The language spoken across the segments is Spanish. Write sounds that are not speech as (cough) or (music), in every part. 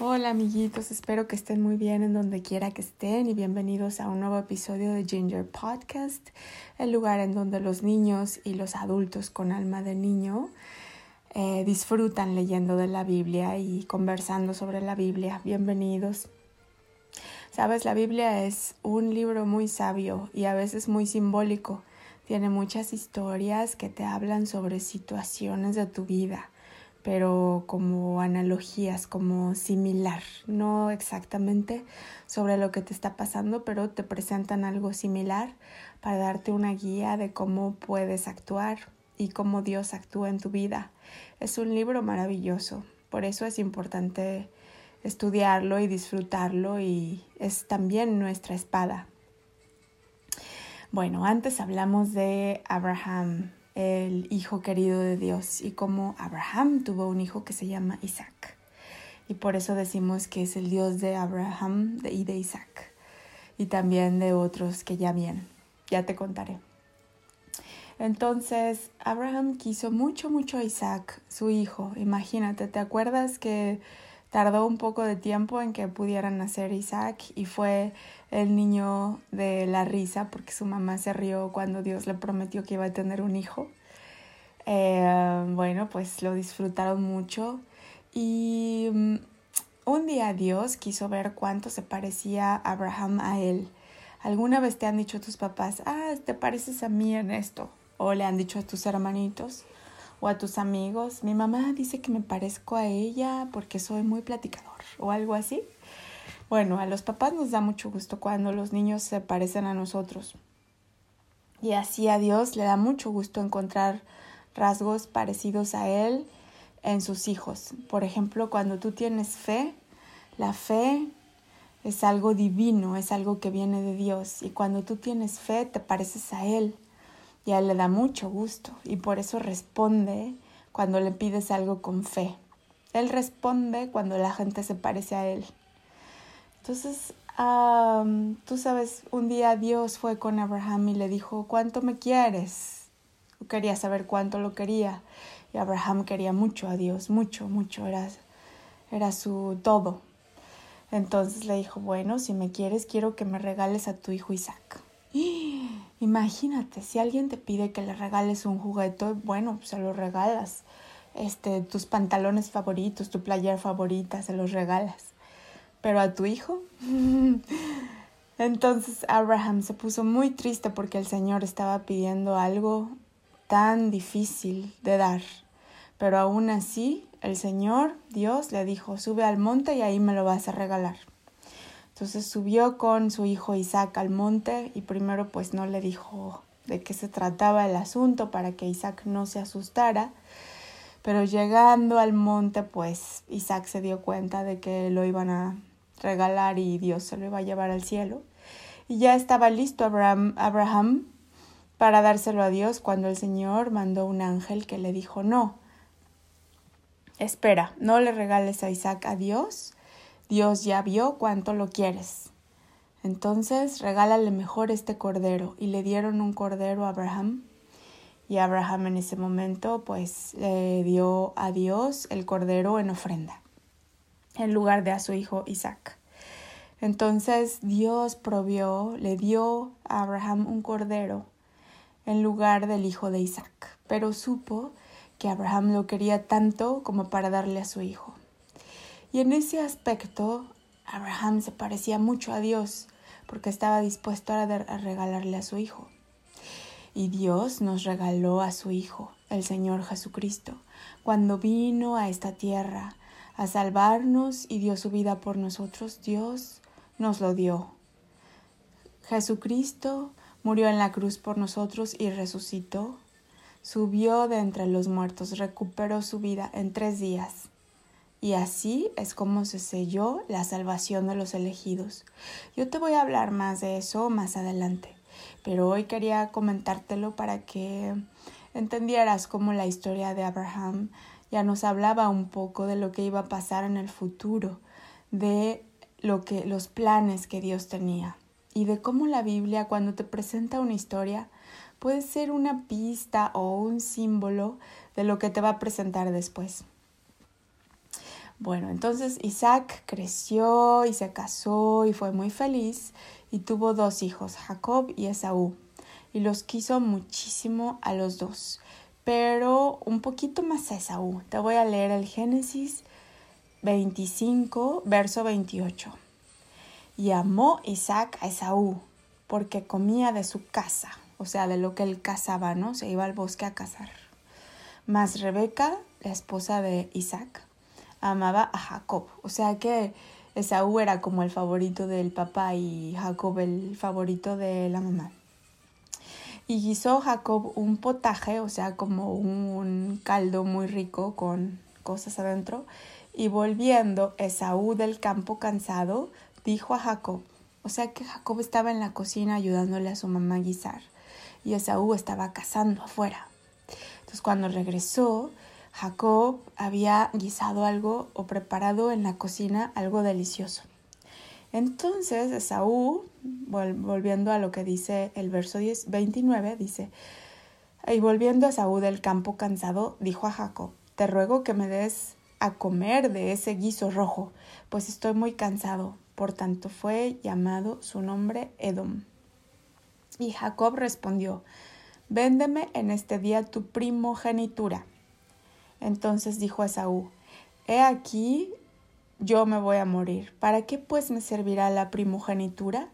Hola amiguitos, espero que estén muy bien en donde quiera que estén y bienvenidos a un nuevo episodio de Ginger Podcast, el lugar en donde los niños y los adultos con alma de niño eh, disfrutan leyendo de la Biblia y conversando sobre la Biblia. Bienvenidos. Sabes, la Biblia es un libro muy sabio y a veces muy simbólico. Tiene muchas historias que te hablan sobre situaciones de tu vida pero como analogías, como similar, no exactamente sobre lo que te está pasando, pero te presentan algo similar para darte una guía de cómo puedes actuar y cómo Dios actúa en tu vida. Es un libro maravilloso, por eso es importante estudiarlo y disfrutarlo y es también nuestra espada. Bueno, antes hablamos de Abraham, el hijo querido de Dios y como Abraham tuvo un hijo que se llama Isaac. Y por eso decimos que es el Dios de Abraham y de Isaac y también de otros que ya vienen. Ya te contaré. Entonces, Abraham quiso mucho, mucho a Isaac, su hijo. Imagínate, ¿te acuerdas que tardó un poco de tiempo en que pudieran nacer Isaac y fue el niño de la risa porque su mamá se rió cuando Dios le prometió que iba a tener un hijo. Eh, bueno, pues lo disfrutaron mucho y mm, un día Dios quiso ver cuánto se parecía Abraham a él. ¿Alguna vez te han dicho tus papás, ah, te pareces a mí en esto? O le han dicho a tus hermanitos o a tus amigos, mi mamá dice que me parezco a ella porque soy muy platicador o algo así. Bueno, a los papás nos da mucho gusto cuando los niños se parecen a nosotros. Y así a Dios le da mucho gusto encontrar rasgos parecidos a Él en sus hijos. Por ejemplo, cuando tú tienes fe, la fe es algo divino, es algo que viene de Dios. Y cuando tú tienes fe, te pareces a Él. Y a Él le da mucho gusto. Y por eso responde cuando le pides algo con fe. Él responde cuando la gente se parece a Él. Entonces, tú sabes, un día Dios fue con Abraham y le dijo, ¿cuánto me quieres? Quería saber cuánto lo quería. Y Abraham quería mucho a Dios, mucho, mucho, era, era su todo. Entonces le dijo, bueno, si me quieres, quiero que me regales a tu hijo Isaac. Imagínate, si alguien te pide que le regales un juguete, bueno, pues se lo regalas. Este, tus pantalones favoritos, tu playera favorita, se los regalas pero a tu hijo. (laughs) Entonces Abraham se puso muy triste porque el Señor estaba pidiendo algo tan difícil de dar. Pero aún así, el Señor, Dios, le dijo, sube al monte y ahí me lo vas a regalar. Entonces subió con su hijo Isaac al monte y primero pues no le dijo de qué se trataba el asunto para que Isaac no se asustara. Pero llegando al monte pues Isaac se dio cuenta de que lo iban a regalar y Dios se lo iba a llevar al cielo. Y ya estaba listo Abraham, para dárselo a Dios cuando el Señor mandó un ángel que le dijo, no, espera, no le regales a Isaac a Dios, Dios ya vio cuánto lo quieres. Entonces regálale mejor este cordero. Y le dieron un cordero a Abraham. Y Abraham en ese momento pues le dio a Dios el cordero en ofrenda en lugar de a su hijo Isaac. Entonces Dios provió, le dio a Abraham un cordero en lugar del hijo de Isaac, pero supo que Abraham lo quería tanto como para darle a su hijo. Y en ese aspecto, Abraham se parecía mucho a Dios, porque estaba dispuesto a, regalarle a su hijo. Y Dios nos regaló a su Hijo, el Señor Jesucristo, cuando vino a esta tierra a salvarnos y dio su vida por nosotros, Dios nos lo dio. Jesucristo murió en la cruz por nosotros y resucitó. Subió de entre los muertos, recuperó su vida en tres días. Y así es como se selló la salvación de los elegidos. Yo te voy a hablar más de eso más adelante, pero hoy quería comentártelo para que entendieras cómo la historia de Abraham ya nos hablaba un poco de lo que iba a pasar en el futuro, de lo que los planes que Dios tenía y de cómo la Biblia cuando te presenta una historia puede ser una pista o un símbolo de lo que te va a presentar después. Bueno, entonces Isaac creció y se casó y fue muy feliz y tuvo dos hijos, Jacob y Esaú, y los quiso muchísimo a los dos, pero un poquito más a Esaú. Te voy a leer el Génesis 25, verso 28. Y amó Isaac a Esaú, porque comía de su casa, o sea, de lo que él cazaba, ¿no? Se iba al bosque a cazar. Mas Rebeca, la esposa de Isaac, amaba a Jacob. O sea que Esaú era como el favorito del papá y Jacob el favorito de la mamá. Y guisó Jacob un potaje, o sea, como un caldo muy rico con cosas adentro. Y volviendo Esaú del campo cansado, dijo a Jacob, o sea que Jacob estaba en la cocina ayudándole a su mamá a guisar y Esaú estaba cazando afuera. Entonces cuando regresó, Jacob había guisado algo o preparado en la cocina algo delicioso. Entonces Esaú, volviendo a lo que dice el verso 10, 29, dice, y volviendo a Esaú del campo cansado, dijo a Jacob, te ruego que me des a comer de ese guiso rojo, pues estoy muy cansado. Por tanto fue llamado su nombre Edom. Y Jacob respondió, Véndeme en este día tu primogenitura. Entonces dijo Esaú, He aquí, yo me voy a morir. ¿Para qué pues me servirá la primogenitura?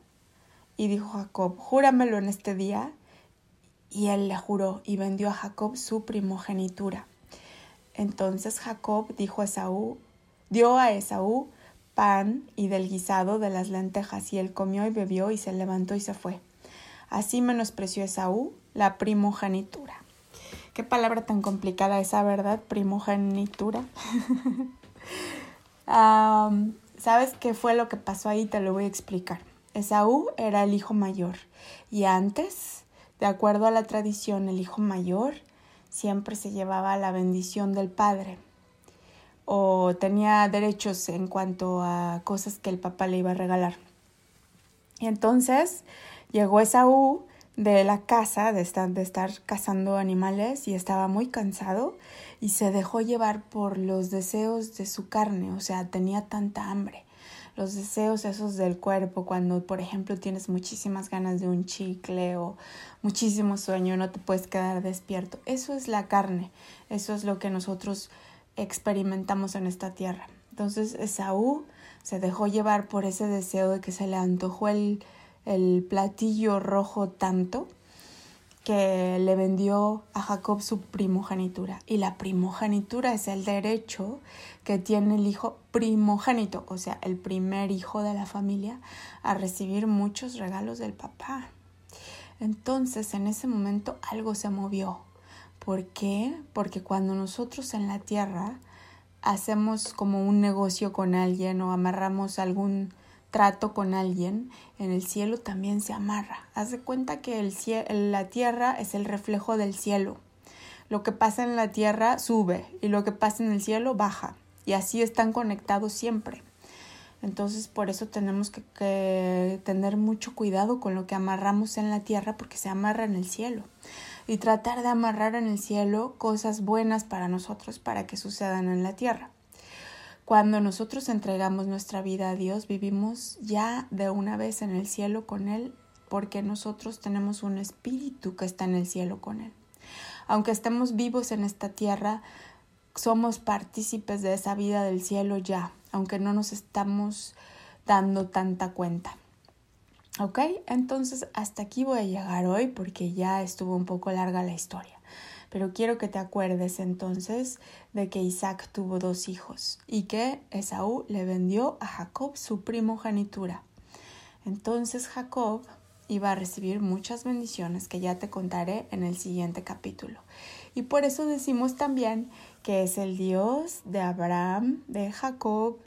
Y dijo Jacob, Júramelo en este día. Y él le juró y vendió a Jacob su primogenitura. Entonces Jacob dijo a Esaú, dio a Esaú pan y del guisado de las lentejas, y él comió y bebió y se levantó y se fue. Así menospreció Esaú la primogenitura. Qué palabra tan complicada esa, ¿verdad? Primogenitura. (laughs) ¿Sabes qué fue lo que pasó ahí? Te lo voy a explicar. Esaú era el hijo mayor y antes, de acuerdo a la tradición, el hijo mayor siempre se llevaba la bendición del padre o tenía derechos en cuanto a cosas que el papá le iba a regalar. Y entonces llegó Esaú de la casa, de estar, de estar cazando animales y estaba muy cansado y se dejó llevar por los deseos de su carne, o sea, tenía tanta hambre. Los deseos esos del cuerpo, cuando por ejemplo tienes muchísimas ganas de un chicle o muchísimo sueño, no te puedes quedar despierto. Eso es la carne, eso es lo que nosotros experimentamos en esta tierra. Entonces Esaú se dejó llevar por ese deseo de que se le antojó el, el platillo rojo tanto que le vendió a Jacob su primogenitura. Y la primogenitura es el derecho que tiene el hijo primogénito, o sea, el primer hijo de la familia, a recibir muchos regalos del papá. Entonces, en ese momento algo se movió. ¿Por qué? Porque cuando nosotros en la tierra hacemos como un negocio con alguien o amarramos algún trato con alguien, en el cielo también se amarra. Haz de cuenta que el la tierra es el reflejo del cielo. Lo que pasa en la tierra sube y lo que pasa en el cielo baja. Y así están conectados siempre. Entonces por eso tenemos que, que tener mucho cuidado con lo que amarramos en la tierra porque se amarra en el cielo. Y tratar de amarrar en el cielo cosas buenas para nosotros para que sucedan en la tierra. Cuando nosotros entregamos nuestra vida a Dios, vivimos ya de una vez en el cielo con Él, porque nosotros tenemos un espíritu que está en el cielo con Él. Aunque estemos vivos en esta tierra, somos partícipes de esa vida del cielo ya, aunque no nos estamos dando tanta cuenta. ¿Ok? Entonces hasta aquí voy a llegar hoy porque ya estuvo un poco larga la historia. Pero quiero que te acuerdes entonces de que Isaac tuvo dos hijos y que Esaú le vendió a Jacob su primogenitura. Entonces Jacob iba a recibir muchas bendiciones que ya te contaré en el siguiente capítulo. Y por eso decimos también que es el Dios de Abraham, de Jacob,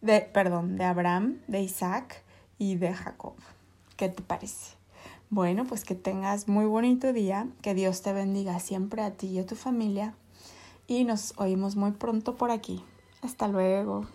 de perdón, de Abraham, de Isaac y de Jacob. ¿Qué te parece? Bueno, pues que tengas muy bonito día, que Dios te bendiga siempre a ti y a tu familia y nos oímos muy pronto por aquí. Hasta luego.